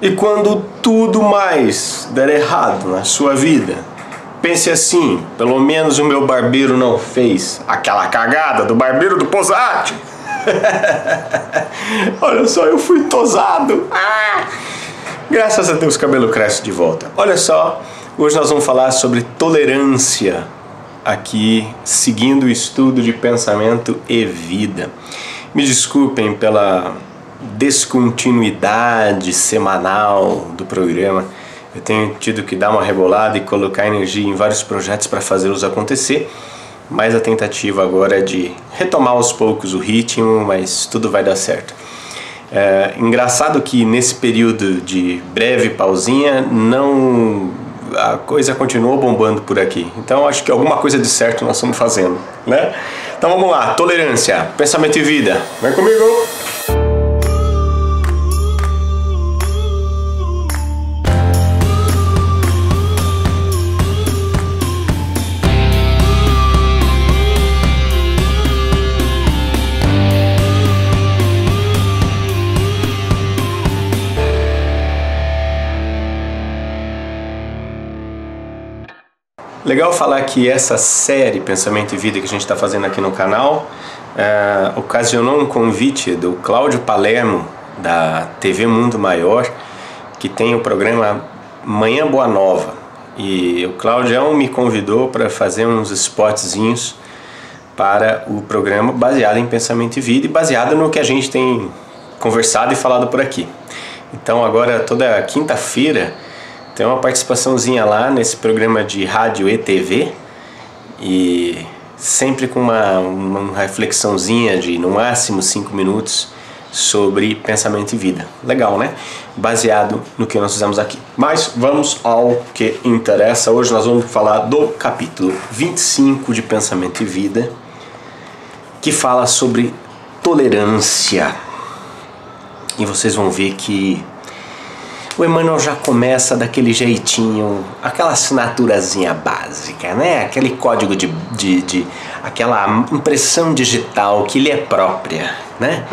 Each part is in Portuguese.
E quando tudo mais der errado na sua vida, pense assim: pelo menos o meu barbeiro não fez aquela cagada do barbeiro do Posati. Olha só, eu fui tosado. Ah! Graças a Deus o cabelo cresce de volta. Olha só, hoje nós vamos falar sobre tolerância aqui, seguindo o estudo de pensamento e vida. Me desculpem pela descontinuidade semanal do programa. Eu tenho tido que dar uma rebolada e colocar energia em vários projetos para fazê-los acontecer, mas a tentativa agora é de retomar aos poucos o ritmo, mas tudo vai dar certo. É engraçado que nesse período de breve pausinha não a coisa continuou bombando por aqui. Então acho que alguma coisa de certo nós estamos fazendo, né? Então vamos lá, tolerância, pensamento e vida. Vem comigo. Legal falar que essa série Pensamento e Vida que a gente está fazendo aqui no canal é, ocasionou um convite do Cláudio Palermo, da TV Mundo Maior, que tem o programa Manhã Boa Nova. E o Claudião me convidou para fazer uns spotzinhos para o programa baseado em Pensamento e Vida e baseado no que a gente tem conversado e falado por aqui. Então agora toda quinta-feira tem uma participaçãozinha lá nesse programa de rádio e TV e sempre com uma, uma reflexãozinha de no máximo cinco minutos sobre pensamento e vida. Legal, né? Baseado no que nós fizemos aqui. Mas vamos ao que interessa. Hoje nós vamos falar do capítulo 25 de Pensamento e Vida, que fala sobre tolerância. E vocês vão ver que o Emmanuel já começa daquele jeitinho, aquela assinaturazinha básica, né? Aquele código de, de, de aquela impressão digital que lhe é própria, né?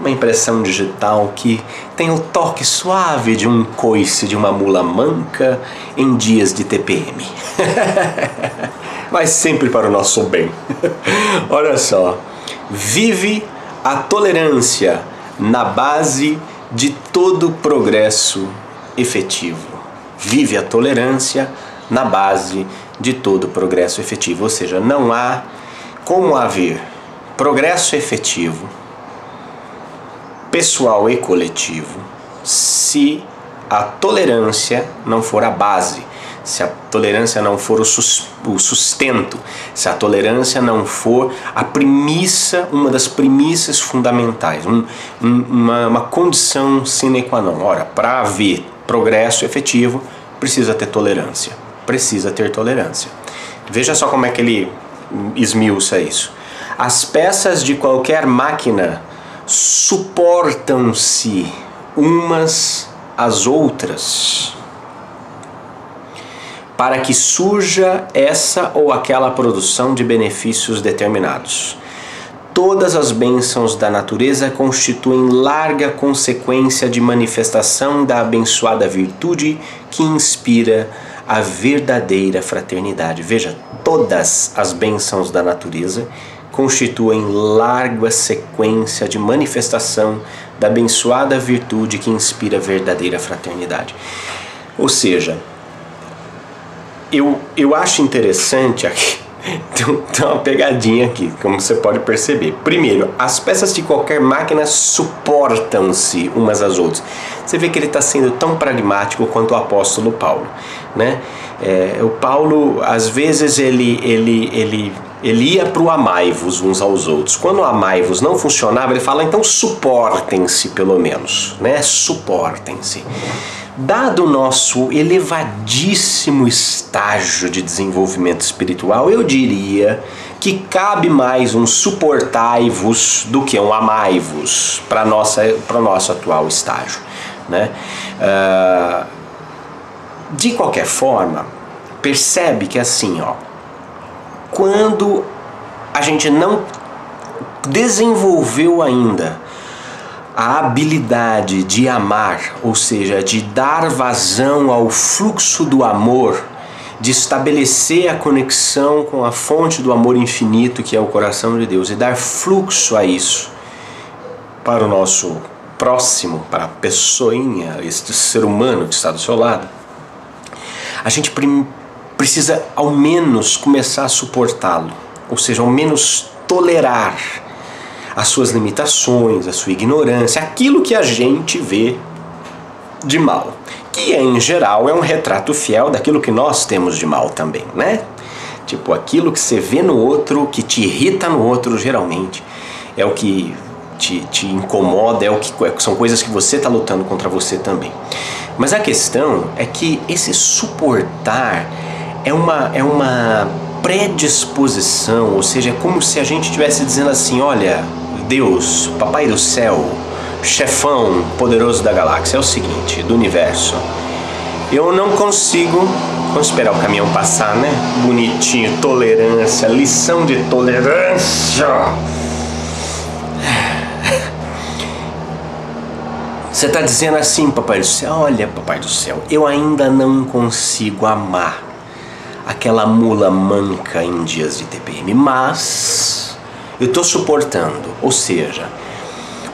Uma impressão digital que tem o toque suave de um coice de uma mula manca em dias de TPM. Mas sempre para o nosso bem. Olha só, vive a tolerância na base de todo progresso efetivo. Vive a tolerância na base de todo progresso efetivo, ou seja, não há como haver progresso efetivo, pessoal e coletivo, se a tolerância não for a base, se a tolerância não for o sustento, se a tolerância não for a premissa, uma das premissas fundamentais, um, uma, uma condição sine qua non. Ora, para haver progresso efetivo, precisa ter tolerância. Precisa ter tolerância. Veja só como é que ele esmiuça isso. As peças de qualquer máquina suportam-se umas às outras para que surja essa ou aquela produção de benefícios determinados. Todas as bênçãos da natureza constituem larga consequência de manifestação da abençoada virtude que inspira a verdadeira fraternidade. Veja, todas as bênçãos da natureza constituem larga sequência de manifestação da abençoada virtude que inspira a verdadeira fraternidade. Ou seja, eu, eu acho interessante aqui tem uma pegadinha aqui, como você pode perceber. Primeiro, as peças de qualquer máquina suportam-se umas às outras. Você vê que ele está sendo tão pragmático quanto o apóstolo Paulo, né? É, o Paulo, às vezes, ele, ele, ele, ele ia para o amai-vos uns aos outros. Quando o amai-vos não funcionava, ele fala, então suportem-se pelo menos, né? Suportem-se. Dado o nosso elevadíssimo estágio de desenvolvimento espiritual, eu diria que cabe mais um suportai-vos do que um amai-vos para o nosso atual estágio. Né? Uh, de qualquer forma, percebe que assim, ó, quando a gente não desenvolveu ainda a habilidade de amar, ou seja, de dar vazão ao fluxo do amor, de estabelecer a conexão com a fonte do amor infinito que é o coração de Deus e dar fluxo a isso para o nosso próximo, para a pessoinha, este ser humano que está do seu lado, a gente precisa ao menos começar a suportá-lo, ou seja, ao menos tolerar as suas limitações, a sua ignorância, aquilo que a gente vê de mal, que em geral é um retrato fiel daquilo que nós temos de mal também, né? Tipo, aquilo que você vê no outro, que te irrita no outro, geralmente, é o que te, te incomoda, é o que são coisas que você está lutando contra você também. Mas a questão é que esse suportar é uma, é uma predisposição, ou seja, é como se a gente estivesse dizendo assim: olha, Deus, Papai do céu, chefão poderoso da galáxia, é o seguinte, do universo. Eu não consigo. Vamos esperar o caminhão passar, né? Bonitinho, tolerância, lição de tolerância. Você está dizendo assim, Papai do Céu: Olha, Papai do Céu, eu ainda não consigo amar aquela mula manca em dias de TPM, mas eu estou suportando. Ou seja,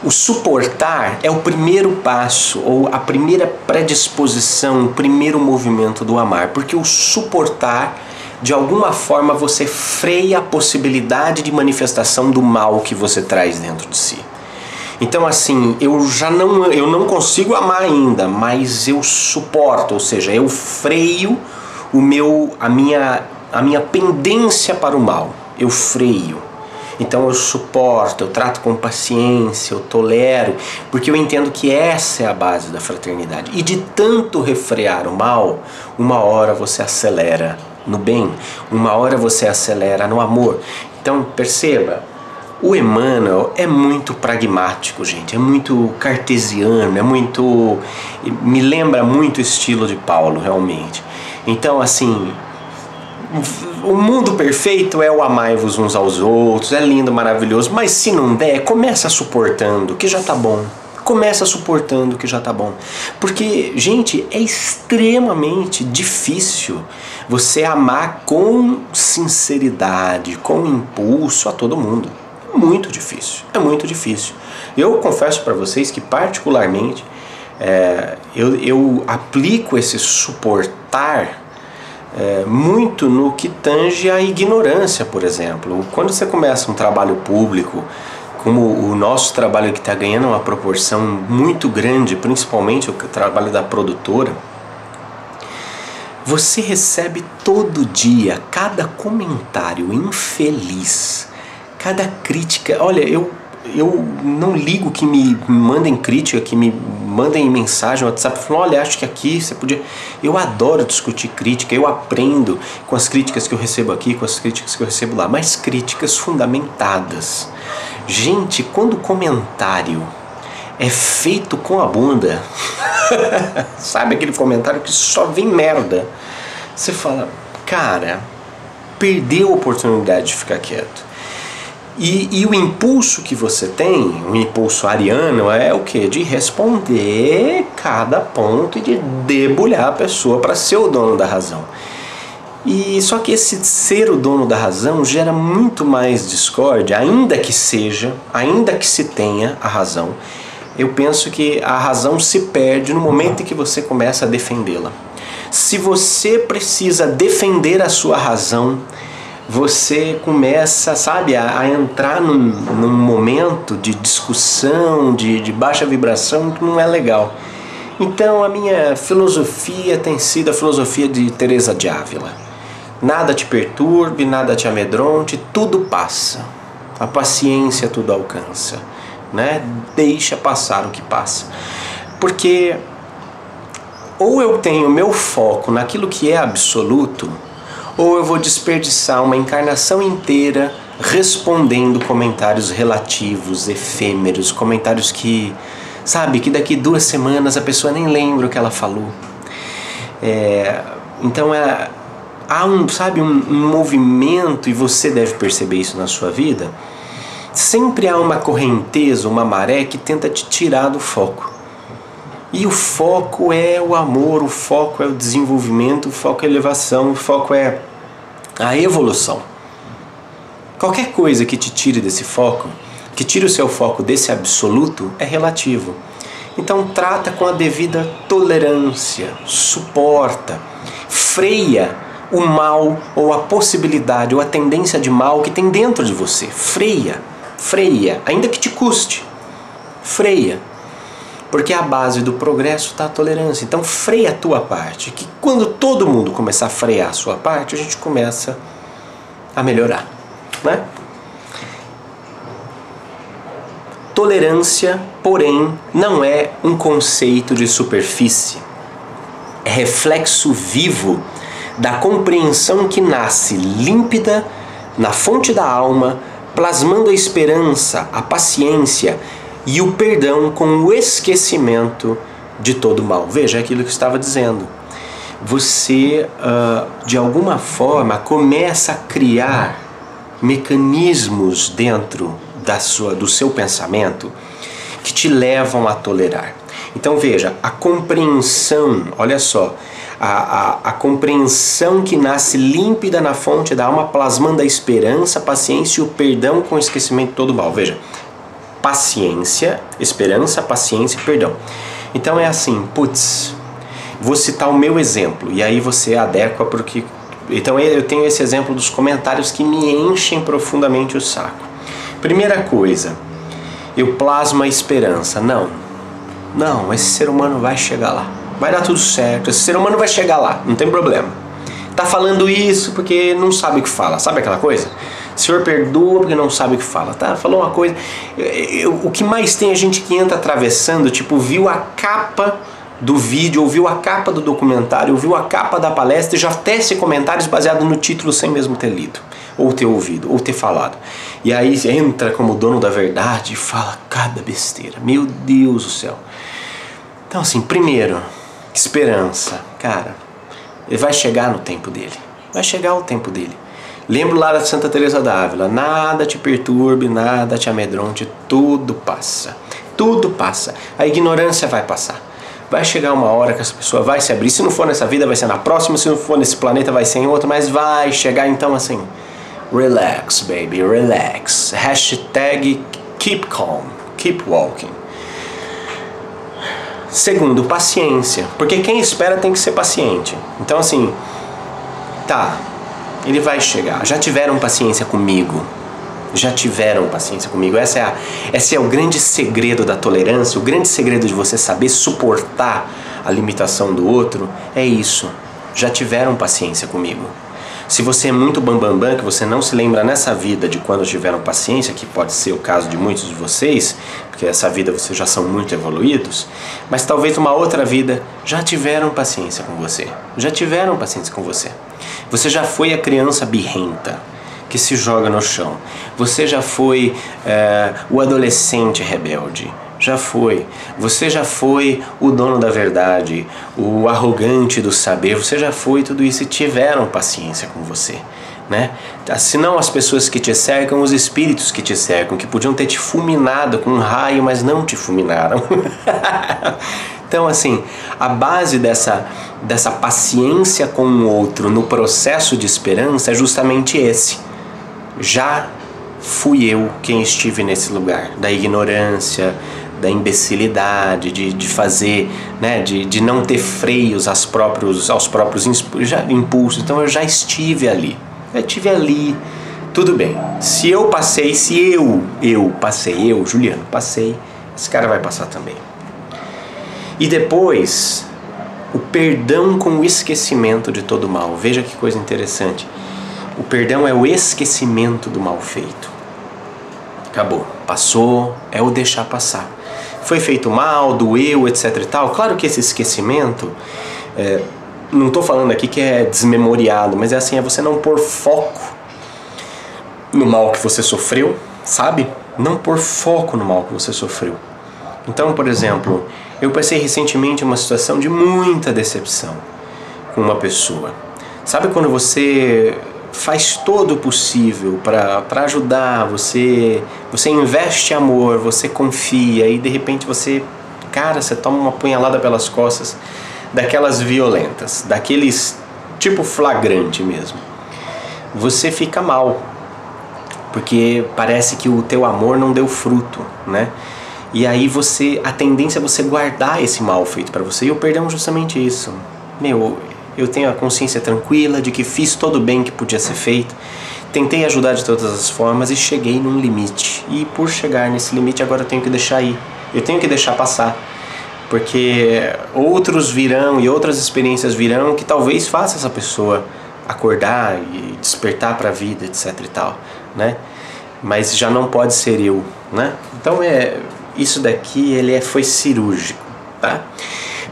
o suportar é o primeiro passo ou a primeira predisposição, o primeiro movimento do amar, porque o suportar de alguma forma você freia a possibilidade de manifestação do mal que você traz dentro de si. Então assim, eu já não eu não consigo amar ainda, mas eu suporto, ou seja, eu freio o meu a minha a minha pendência para o mal. Eu freio. Então eu suporto, eu trato com paciência, eu tolero, porque eu entendo que essa é a base da fraternidade. E de tanto refrear o mal, uma hora você acelera no bem, uma hora você acelera no amor. Então perceba, o Emmanuel é muito pragmático, gente, é muito cartesiano, é muito. me lembra muito o estilo de Paulo, realmente. Então, assim, o mundo perfeito é o amai-vos uns aos outros, é lindo, maravilhoso, mas se não der, começa suportando, que já tá bom. Começa suportando que já tá bom. Porque, gente, é extremamente difícil você amar com sinceridade, com impulso a todo mundo muito difícil. É muito difícil. Eu confesso para vocês que, particularmente, é, eu, eu aplico esse suportar é, muito no que tange a ignorância, por exemplo. Quando você começa um trabalho público, como o nosso trabalho que está ganhando uma proporção muito grande, principalmente o trabalho da produtora, você recebe todo dia cada comentário infeliz cada crítica. Olha, eu, eu não ligo que me mandem crítica, que me mandem mensagem no WhatsApp falando: olha, acho que aqui você podia. Eu adoro discutir crítica, eu aprendo com as críticas que eu recebo aqui, com as críticas que eu recebo lá, mas críticas fundamentadas. Gente, quando o comentário é feito com a bunda, sabe aquele comentário que só vem merda? Você fala, cara, perdeu a oportunidade de ficar quieto. E, e, o impulso que você tem, o impulso ariano, é o que? De responder cada ponto e de debulhar a pessoa para ser o dono da razão. E só que esse ser o dono da razão gera muito mais discórdia, ainda que seja, ainda que se tenha a razão. Eu penso que a razão se perde no momento em que você começa a defendê-la. Se você precisa defender a sua razão, você começa, sabe, a, a entrar num, num, momento de discussão, de, de baixa vibração que não é legal. Então a minha filosofia tem sido a filosofia de Teresa de Ávila. Nada te perturbe, nada te amedronte, tudo passa. A paciência tudo alcança, né? Deixa passar o que passa. Porque ou eu tenho meu foco naquilo que é absoluto, ou eu vou desperdiçar uma encarnação inteira respondendo comentários relativos, efêmeros, comentários que, sabe, que daqui duas semanas a pessoa nem lembra o que ela falou. É, então é, há um, sabe, um, um movimento, e você deve perceber isso na sua vida, sempre há uma correnteza, uma maré que tenta te tirar do foco. E o foco é o amor, o foco é o desenvolvimento, o foco é a elevação, o foco é a evolução. Qualquer coisa que te tire desse foco, que tire o seu foco desse absoluto, é relativo. Então trata com a devida tolerância, suporta, freia o mal ou a possibilidade ou a tendência de mal que tem dentro de você. Freia, freia, ainda que te custe. Freia. Porque a base do progresso está a tolerância. Então freia a tua parte. Que quando todo mundo começar a frear a sua parte, a gente começa a melhorar. Né? Tolerância, porém, não é um conceito de superfície. É reflexo vivo da compreensão que nasce límpida na fonte da alma, plasmando a esperança, a paciência e o perdão com o esquecimento de todo mal. Veja aquilo que eu estava dizendo. Você, uh, de alguma forma, começa a criar mecanismos dentro da sua, do seu pensamento que te levam a tolerar. Então veja, a compreensão, olha só, a, a, a, compreensão que nasce límpida na fonte da alma, plasmando a esperança, a paciência e o perdão com o esquecimento de todo mal. Veja, paciência, esperança, paciência e perdão. Então é assim, putz, vou citar o meu exemplo e aí você adequa porque. Então eu tenho esse exemplo dos comentários que me enchem profundamente o saco. Primeira coisa, eu plasmo a esperança. Não, não, esse ser humano vai chegar lá vai dar tudo certo, esse ser humano vai chegar lá, não tem problema. Tá falando isso porque não sabe o que fala, sabe aquela coisa? Senhor perdoa porque não sabe o que fala, tá? Falou uma coisa. Eu, eu, o que mais tem é gente que entra atravessando, tipo, viu a capa do vídeo, ouviu a capa do documentário, ouviu a capa da palestra e já tece comentários baseados no título sem mesmo ter lido, ou ter ouvido, ou ter falado. E aí entra como dono da verdade e fala cada besteira. Meu Deus do céu. Então, assim, primeiro, esperança. Cara, ele vai chegar no tempo dele. Vai chegar o tempo dele. Lembro lá da Santa Teresa d'Ávila, nada te perturbe, nada te amedronte, tudo passa. Tudo passa. A ignorância vai passar. Vai chegar uma hora que essa pessoa vai se abrir. Se não for nessa vida, vai ser na próxima. Se não for nesse planeta, vai ser em outro. Mas vai chegar então assim. Relax, baby, relax. Hashtag keep calm, keep walking. Segundo, paciência, porque quem espera tem que ser paciente. Então, assim, tá, ele vai chegar. Já tiveram paciência comigo. Já tiveram paciência comigo. Essa é a, esse é o grande segredo da tolerância, o grande segredo de você saber suportar a limitação do outro. É isso. Já tiveram paciência comigo. Se você é muito bambambam, bam, bam, que você não se lembra nessa vida de quando tiveram paciência, que pode ser o caso de muitos de vocês, porque essa vida vocês já são muito evoluídos, mas talvez uma outra vida já tiveram paciência com você. Já tiveram paciência com você. Você já foi a criança birrenta que se joga no chão. Você já foi é, o adolescente rebelde já foi. Você já foi o dono da verdade, o arrogante do saber, você já foi tudo isso e tiveram paciência com você. Né? Se não as pessoas que te cercam, os espíritos que te cercam, que podiam ter te fulminado com um raio, mas não te fulminaram. então, assim, a base dessa, dessa paciência com o outro no processo de esperança é justamente esse. Já fui eu quem estive nesse lugar da ignorância, da imbecilidade, de, de fazer, né, de, de não ter freios aos próprios, aos próprios impulsos. Então eu já estive ali. Eu estive ali. Tudo bem. Se eu passei, se eu, eu passei, eu, Juliano, passei, esse cara vai passar também. E depois, o perdão com o esquecimento de todo mal. Veja que coisa interessante. O perdão é o esquecimento do mal feito. Acabou, passou, é o deixar passar foi feito mal, doeu, etc e tal. Claro que esse esquecimento, é, não estou falando aqui que é desmemoriado, mas é assim, é você não pôr foco no mal que você sofreu, sabe? Não pôr foco no mal que você sofreu. Então, por exemplo, eu passei recentemente uma situação de muita decepção com uma pessoa. Sabe quando você faz todo o possível para ajudar, você, você investe amor, você confia e de repente você, cara, você toma uma punhalada pelas costas daquelas violentas, daqueles tipo flagrante mesmo. Você fica mal, porque parece que o teu amor não deu fruto, né? E aí você, a tendência é você guardar esse mal feito para você. E o perdão é justamente isso. Meu, eu tenho a consciência tranquila de que fiz todo o bem que podia ser feito. Tentei ajudar de todas as formas e cheguei num limite. E por chegar nesse limite agora eu tenho que deixar ir. Eu tenho que deixar passar. Porque outros virão e outras experiências virão que talvez faça essa pessoa acordar e despertar para a vida, etc e tal, né? Mas já não pode ser eu, né? Então é isso daqui ele é, foi cirúrgico, tá?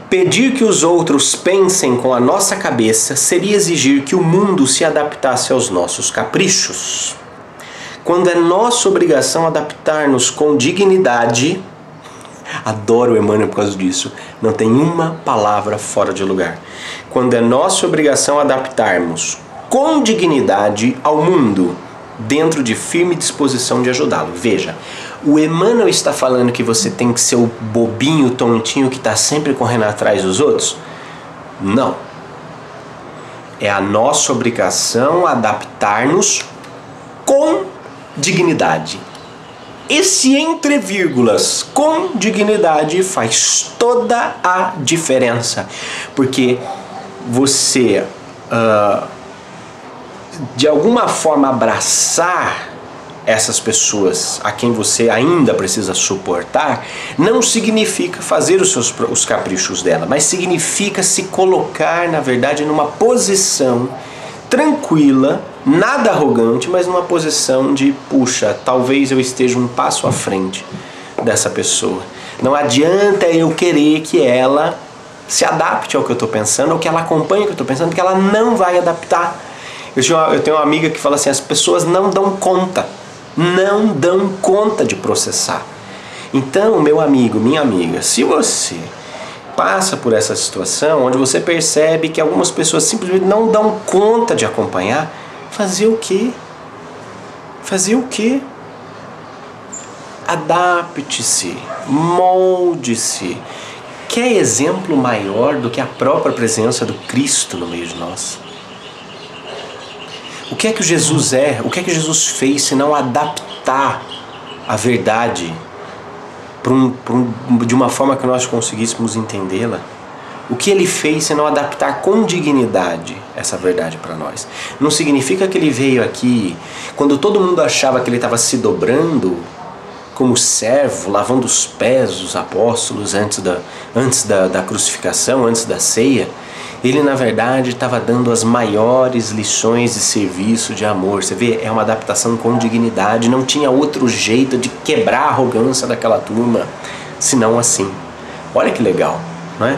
Pedir que os outros pensem com a nossa cabeça seria exigir que o mundo se adaptasse aos nossos caprichos. Quando é nossa obrigação adaptar-nos com dignidade, adoro Emmanuel por causa disso, não tem uma palavra fora de lugar. Quando é nossa obrigação adaptarmos com dignidade ao mundo, dentro de firme disposição de ajudá-lo. Veja, o Emmanuel está falando que você tem que ser o bobinho, tontinho que está sempre correndo atrás dos outros? Não. É a nossa obrigação adaptar-nos com dignidade. Esse entre vírgulas com dignidade faz toda a diferença, porque você uh, de alguma forma abraçar essas pessoas a quem você ainda precisa suportar, não significa fazer os seus os caprichos dela, mas significa se colocar, na verdade, numa posição tranquila, nada arrogante, mas numa posição de, puxa, talvez eu esteja um passo à frente dessa pessoa. Não adianta eu querer que ela se adapte ao que eu estou pensando, ou que ela acompanhe o que eu estou pensando, porque ela não vai adaptar eu, tenho uma amiga que fala assim: as pessoas não dão conta, não dão conta de processar. Então, meu amigo, minha amiga, se você passa por essa situação onde você percebe que algumas pessoas simplesmente não dão conta de acompanhar, fazer o quê? Fazer o quê? Adapte-se, molde-se. Quer exemplo maior do que a própria presença do Cristo no meio de nós? Que é que Jesus é? O que é que Jesus fez se não adaptar a verdade um, um, de uma forma que nós conseguíssemos entendê-la? O que ele fez se não adaptar com dignidade essa verdade para nós? Não significa que ele veio aqui quando todo mundo achava que ele estava se dobrando como servo, lavando os pés dos apóstolos antes da, antes da, da crucificação, antes da ceia ele na verdade estava dando as maiores lições de serviço, de amor. Você vê, é uma adaptação com dignidade. Não tinha outro jeito de quebrar a arrogância daquela turma, senão assim. Olha que legal, não é?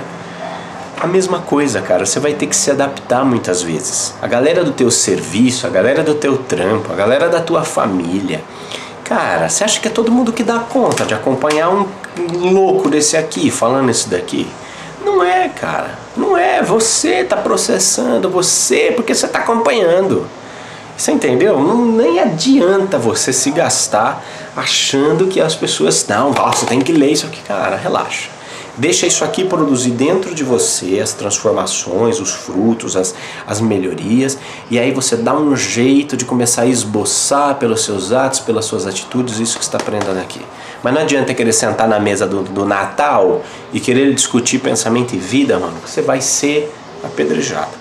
A mesma coisa, cara, você vai ter que se adaptar muitas vezes. A galera do teu serviço, a galera do teu trampo, a galera da tua família. Cara, você acha que é todo mundo que dá conta de acompanhar um louco desse aqui falando isso daqui? Não é, cara. Não é. Você está processando, você, porque você está acompanhando. Você entendeu? Não, nem adianta você se gastar achando que as pessoas. Não, você tem que ler isso aqui, cara. Relaxa. Deixa isso aqui produzir dentro de você as transformações, os frutos, as, as melhorias, e aí você dá um jeito de começar a esboçar pelos seus atos, pelas suas atitudes, isso que está aprendendo aqui. Mas não adianta querer sentar na mesa do, do Natal e querer discutir pensamento e vida, mano, você vai ser apedrejado.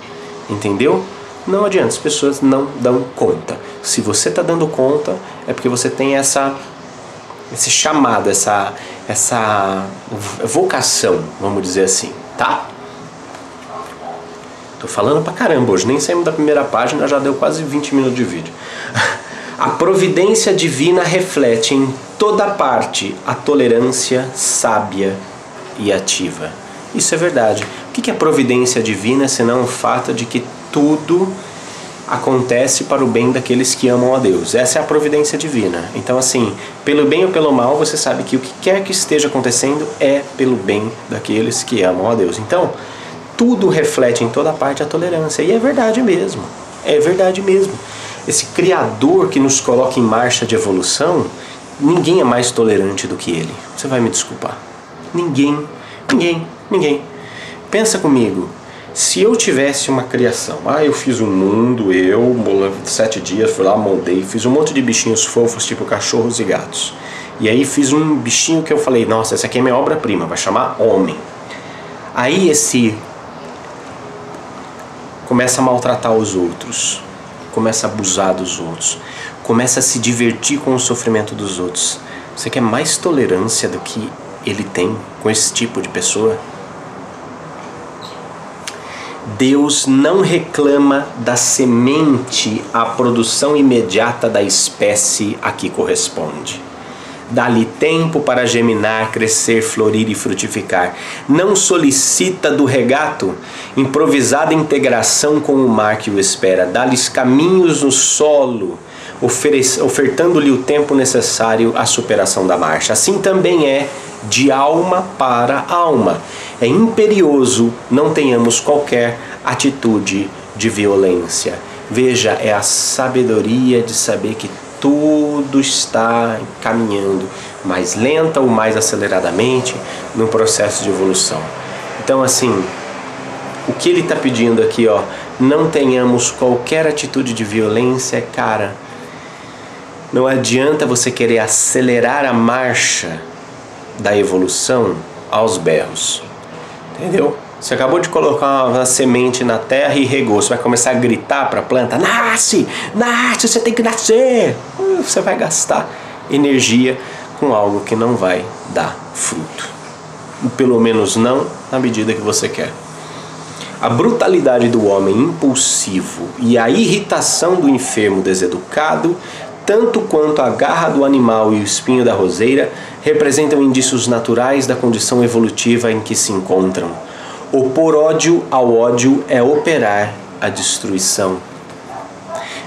Entendeu? Não adianta, as pessoas não dão conta. Se você está dando conta, é porque você tem essa esse chamado, essa essa vocação, vamos dizer assim, tá? Tô falando pra caramba hoje, nem saímos da primeira página, já deu quase 20 minutos de vídeo. A providência divina reflete em toda parte a tolerância sábia e ativa. Isso é verdade. O que é providência divina senão o fato de que tudo acontece para o bem daqueles que amam a Deus. Essa é a providência divina. Então, assim, pelo bem ou pelo mal, você sabe que o que quer que esteja acontecendo é pelo bem daqueles que amam a Deus. Então, tudo reflete em toda parte a tolerância. E é verdade mesmo. É verdade mesmo. esse Criador que nos coloca em marcha de evolução, ninguém é mais tolerante do que Ele. Você vai me desculpar. Ninguém, ninguém, ninguém. Pensa comigo. Se eu tivesse uma criação, ah, eu fiz um mundo, eu, sete dias, fui lá, moldei, fiz um monte de bichinhos fofos, tipo cachorros e gatos. E aí fiz um bichinho que eu falei, nossa, essa aqui é minha obra-prima, vai chamar Homem. Aí esse começa a maltratar os outros, começa a abusar dos outros, começa a se divertir com o sofrimento dos outros. Você quer mais tolerância do que ele tem com esse tipo de pessoa? Deus não reclama da semente à produção imediata da espécie a que corresponde. Dá-lhe tempo para geminar, crescer, florir e frutificar. Não solicita do regato improvisada integração com o mar que o espera. Dá-lhes caminhos no solo, ofertando-lhe o tempo necessário à superação da marcha. Assim também é de alma para alma. É imperioso não tenhamos qualquer atitude de violência. Veja, é a sabedoria de saber que tudo está caminhando mais lenta ou mais aceleradamente no processo de evolução. Então, assim, o que ele está pedindo aqui, ó, não tenhamos qualquer atitude de violência, cara. Não adianta você querer acelerar a marcha da evolução aos berros. Entendeu? Você acabou de colocar uma semente na terra e regou. Você vai começar a gritar para a planta: nasce, nasce, você tem que nascer. Você vai gastar energia com algo que não vai dar fruto. Pelo menos não na medida que você quer. A brutalidade do homem impulsivo e a irritação do enfermo deseducado, tanto quanto a garra do animal e o espinho da roseira, representam indícios naturais da condição evolutiva em que se encontram Opor ódio ao ódio é operar a destruição.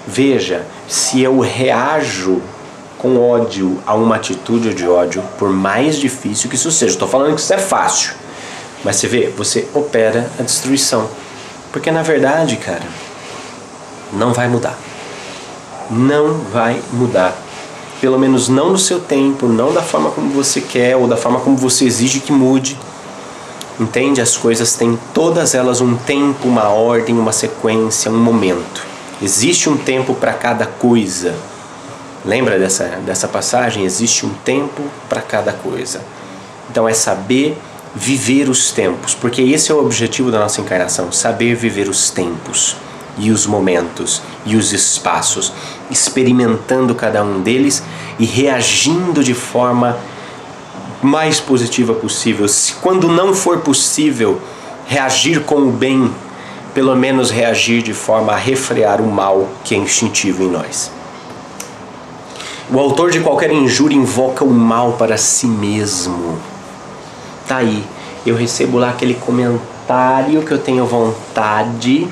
Veja, se eu reajo com ódio a uma atitude de ódio, por mais difícil que isso seja, estou falando que isso é fácil, mas você vê, você opera a destruição. Porque na verdade, cara, não vai mudar. Não vai mudar. Pelo menos não no seu tempo, não da forma como você quer ou da forma como você exige que mude. Entende? As coisas têm todas elas um tempo, uma ordem, uma sequência, um momento. Existe um tempo para cada coisa. Lembra dessa, dessa passagem? Existe um tempo para cada coisa. Então é saber viver os tempos, porque esse é o objetivo da nossa encarnação: saber viver os tempos e os momentos e os espaços, experimentando cada um deles e reagindo de forma mais positiva possível. Se quando não for possível reagir com o bem, pelo menos reagir de forma a refrear o mal que é instintivo em nós. O autor de qualquer injúria invoca o mal para si mesmo. Tá aí. Eu recebo lá aquele comentário que eu tenho vontade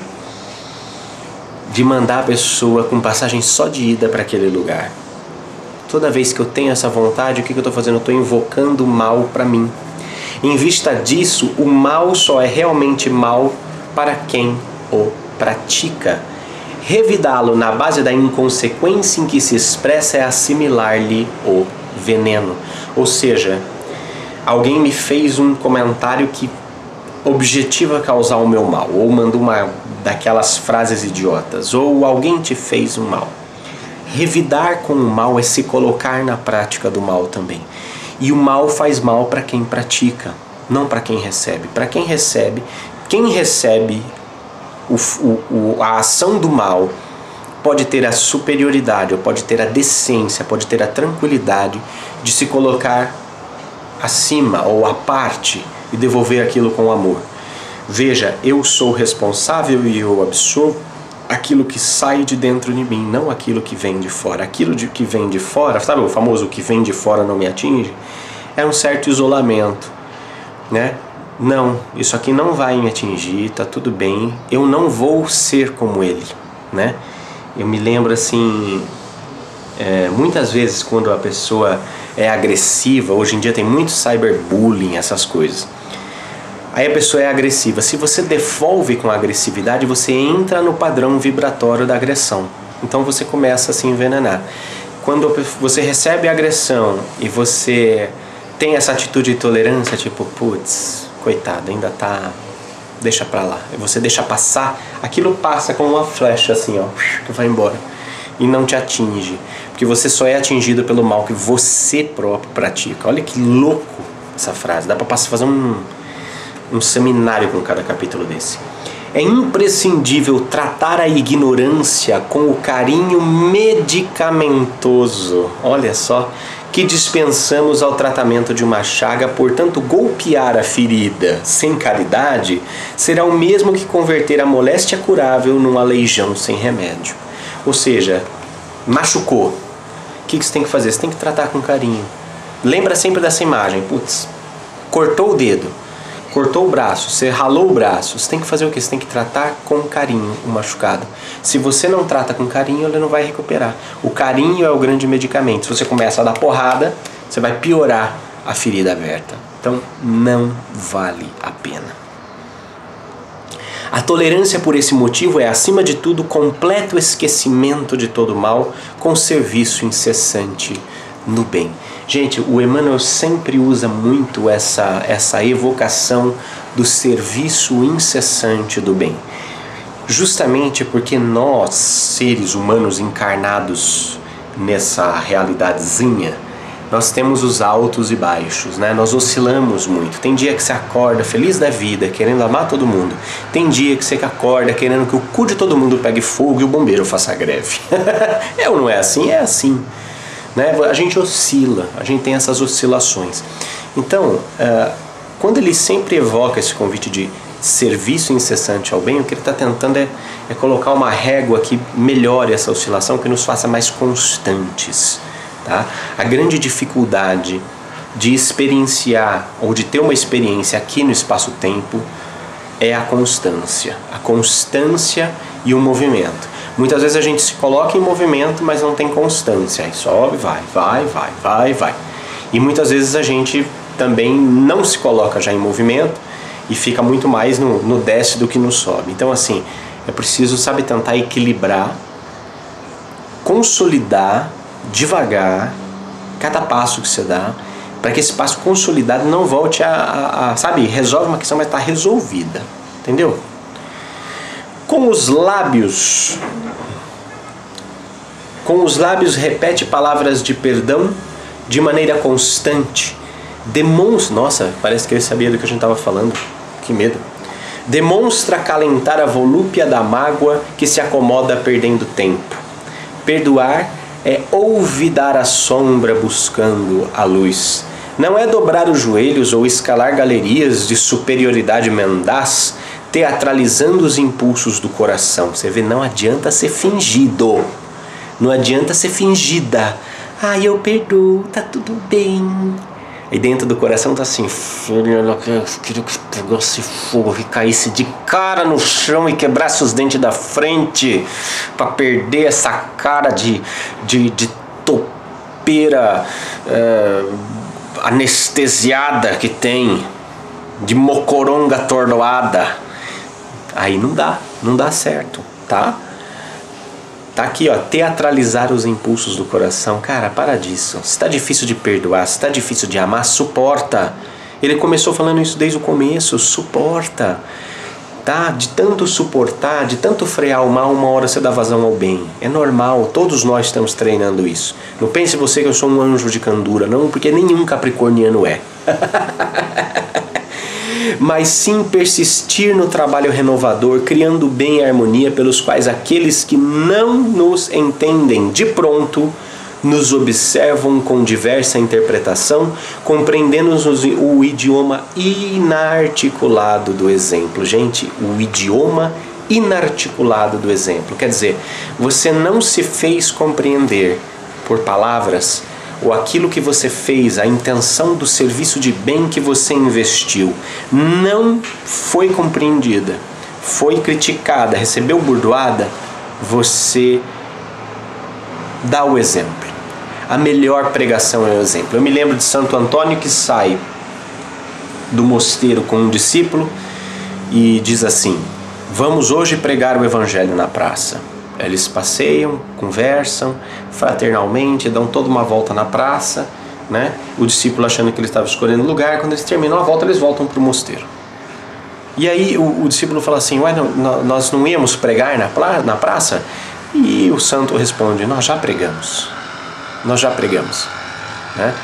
de mandar a pessoa com passagem só de ida para aquele lugar. Toda vez que eu tenho essa vontade, o que, eu estou fazendo? Eu estou invocando o mal para mim. Em vista disso, o mal só é realmente mal para quem o pratica. Revidá-lo na base da inconsequência em que se expressa é assimilar-lhe o veneno. Ou seja, alguém me fez um comentário que objetiva causar o meu mal, ou mandou uma daquelas frases idiotas, ou alguém te fez um mal. Revidar com o mal é se colocar na prática do mal também. E o mal faz mal para quem pratica, não para quem recebe. Para quem recebe, quem recebe o, o, a ação do mal pode ter a superioridade, ou pode ter a decência, pode ter a tranquilidade de se colocar acima ou à parte e devolver aquilo com amor. Veja, eu sou responsável e eu absorvo aquilo que sai de dentro de mim, não aquilo que vem de fora. Aquilo de, que vem de fora, sabe o famoso que vem de fora não me atinge? É um certo isolamento, né? Não, isso aqui não vai me atingir, tá tudo bem. Eu não vou ser como ele, né? Eu me lembro assim, é, muitas vezes quando a pessoa é agressiva, hoje em dia tem muito cyberbullying, essas coisas Aí a pessoa é agressiva. Se você devolve com agressividade, você entra no padrão vibratório da agressão. Então você começa a se envenenar. Quando você recebe agressão e você tem essa atitude de tolerância, tipo, putz, coitado, ainda tá. Deixa pra lá. Você deixa passar, aquilo passa como uma flecha assim, ó, que vai embora. E não te atinge. Porque você só é atingido pelo mal que você próprio pratica. Olha que louco essa frase. Dá pra fazer um, um seminário com cada capítulo desse. É imprescindível tratar a ignorância com o carinho medicamentoso. Olha só, que dispensamos ao tratamento de uma chaga, portanto, golpear a ferida sem caridade será o mesmo que converter a moléstia curável num aleijão sem remédio. Ou seja, machucou. O que você tem que fazer? Você tem que tratar com carinho. Lembra sempre dessa imagem. Putz, cortou o dedo cortou o braço, você ralou o braço, você tem que fazer o que? Você tem que tratar com carinho o machucado. Se você não trata com carinho, ele não vai recuperar. O carinho é o grande medicamento. Se você começa a dar porrada, você vai piorar a ferida aberta. Então, não vale a pena. A tolerância por esse motivo é, acima de tudo, completo esquecimento de todo mal com serviço incessante no bem. Gente, o Emmanuel sempre usa muito essa, essa evocação do serviço incessante do bem. Justamente porque nós, seres humanos encarnados nessa realidadezinha, nós temos os altos e baixos, né? Nós oscilamos muito. Tem dia que você acorda feliz da vida, querendo amar todo mundo. Tem dia que você acorda querendo que o cu de todo mundo pegue fogo e o bombeiro faça greve. é ou não é assim? É assim. Né? A gente oscila, a gente tem essas oscilações. Então, uh, quando ele sempre evoca esse convite de serviço incessante ao bem, o que ele está tentando é, é, colocar uma régua que melhore essa oscilação, que nos faça mais constantes. Tá? A grande dificuldade de experienciar ou de ter uma experiência aqui no espaço-tempo é a constância. A constância e o movimento. Muitas vezes a gente se coloca em movimento, mas não tem constância. Aí sobe, vai, vai, vai, vai, vai. E muitas vezes a gente também não se coloca já em movimento e fica muito mais no, no desce do que no sobe. Então, assim, é preciso, sabe, tentar equilibrar, consolidar devagar cada passo que você dá, para que esse passo consolidado não volte a, a, a sabe, resolve uma questão, mas está resolvida. Entendeu? Com os lábios, com os lábios repete palavras de perdão de maneira constante. Demonstra, nossa, parece que ele sabia do que a gente estava falando. Que medo. Demonstra acalentar a volúpia da mágoa que se acomoda perdendo tempo. Perdoar é olvidar a sombra buscando a luz. Não é dobrar os joelhos ou escalar galerias de superioridade mendaz teatralizando os impulsos do coração. Você vê, não adianta ser fingido. Não adianta ser fingida. Ah, eu perdoo, tá tudo bem. E dentro do coração tá assim, filho, eu queria que pegasse fogo e caísse de cara no chão e quebrasse os dentes da frente para perder essa cara de, de, de topeira é, anestesiada que tem, de mocoronga atordoada. Aí não dá, não dá certo, tá? Tá aqui, ó, teatralizar os impulsos do coração. Cara, para disso. Se tá difícil de perdoar, se tá difícil de amar, suporta. Ele começou falando isso desde o começo, suporta. Tá? De tanto suportar, de tanto frear o mal, uma hora você dá vazão ao bem. É normal, todos nós estamos treinando isso. Não pense você que eu sou um anjo de candura, não, porque nenhum capricorniano é. mas sim persistir no trabalho renovador, criando bem e harmonia pelos quais aqueles que não nos entendem de pronto nos observam com diversa interpretação, compreendendo o idioma inarticulado do exemplo. Gente, o idioma inarticulado do exemplo. Quer dizer, você não se fez compreender por palavras ou aquilo que você fez, a intenção do serviço de bem que você investiu, não foi compreendida, foi criticada, recebeu burdoada, você dá o exemplo. A melhor pregação é o exemplo. Eu me lembro de Santo Antônio que sai do mosteiro com um discípulo e diz assim: Vamos hoje pregar o evangelho na praça. Eles passeiam, conversam fraternalmente, dão toda uma volta na praça, né? O discípulo achando que ele estava escolhendo lugar, quando eles terminam a volta, eles voltam para o mosteiro. E aí o, o discípulo fala assim: Ué, não, nós não íamos pregar na, pra, na praça? E o santo responde: Nós já pregamos. Nós já pregamos. Né?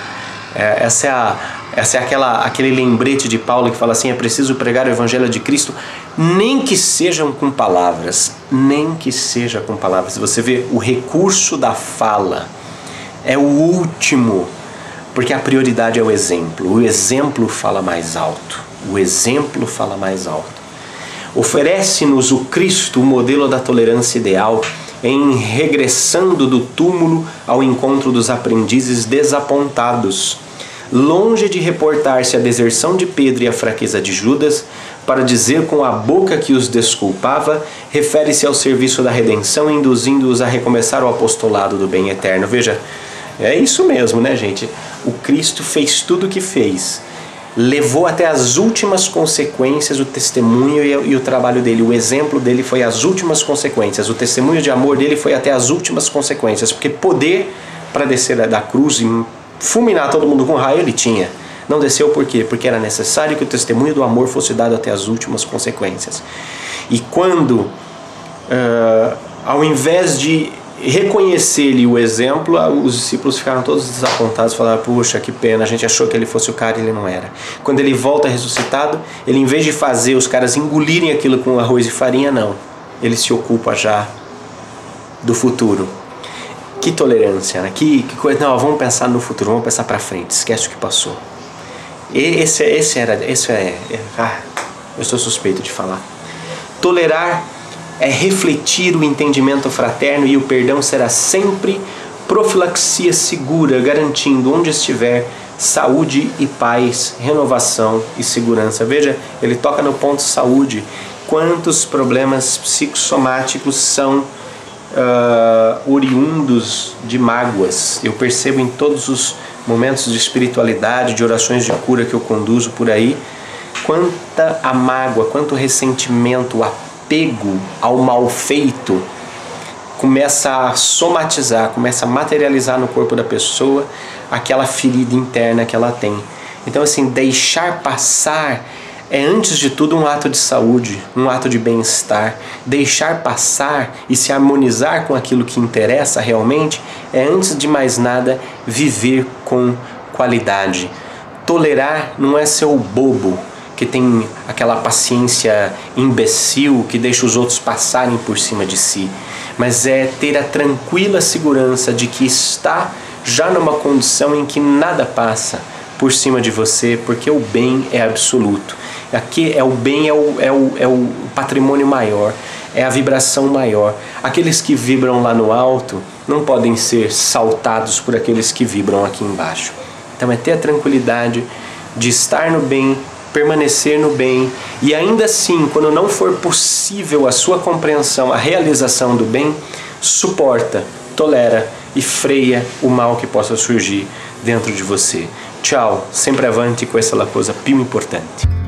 É, essa é, a, essa é aquela, aquele lembrete de Paulo que fala assim: é preciso pregar o evangelho de Cristo, nem que sejam com palavras, nem que seja com palavras. Você vê o recurso da fala é o último, porque a prioridade é o exemplo. O exemplo fala mais alto. O exemplo fala mais alto. Oferece-nos o Cristo o modelo da tolerância ideal em regressando do túmulo ao encontro dos aprendizes desapontados. Longe de reportar-se a deserção de Pedro e a fraqueza de Judas, para dizer com a boca que os desculpava, refere-se ao serviço da redenção, induzindo-os a recomeçar o apostolado do bem eterno. Veja, é isso mesmo, né, gente? O Cristo fez tudo o que fez levou até as últimas consequências o testemunho e, e, o trabalho dele. O exemplo dele foi as últimas consequências. O testemunho de amor dele foi até as últimas consequências. Porque poder para descer da cruz e fulminar todo mundo com raio ele tinha. Não desceu por quê? Porque era necessário que o testemunho do amor fosse dado até as últimas consequências. E quando, uh, ao invés de reconhecer-lhe o exemplo, os discípulos ficaram todos desapontados, falaram: "Puxa, que pena, a gente achou que ele fosse o cara e ele não era". Quando ele volta ressuscitado, ele em vez de fazer os caras engolirem aquilo com arroz e farinha, não. Ele se ocupa já do futuro. Que tolerância, né? Que, que coisa. Não, vamos pensar no futuro, vamos pensar para frente. Esquece o que passou. Esse, esse era, esse é, é ah, eu sou suspeito de falar. Tolerar é refletir o entendimento fraterno e o perdão será sempre profilaxia segura, garantindo onde estiver saúde e paz, renovação e segurança. Veja, ele toca no ponto saúde. Quantos problemas psicossomáticos são uh, oriundos de mágoas? Eu percebo em todos os momentos de espiritualidade, de orações de cura que eu conduzo por aí, quanta a mágoa, quanto ressentimento, o apego ao mal feito começa a somatizar, começa a materializar no corpo da pessoa aquela ferida interna que ela tem. Então, assim, deixar passar é antes de tudo um ato de saúde, um ato de bem-estar. Deixar passar e se harmonizar com aquilo que interessa realmente é, antes de mais nada, viver com qualidade. Tolerar não é ser o bobo, que tem aquela paciência imbecil que deixa os outros passarem por cima de si, mas é ter a tranquila segurança de que está já numa condição em que nada passa por cima de você, porque o bem é absoluto. Aqui é o bem é o, é o, é o patrimônio maior, é a vibração maior. Aqueles que vibram lá no alto não podem ser saltados por aqueles que vibram aqui embaixo. Então é ter a tranquilidade de estar no bem permanecer no bem e ainda assim, quando não for possível a sua compreensão, a realização do bem, suporta, tolera e freia o mal que possa surgir dentro de você. Tchau, sempre avante com essa coisa più importante.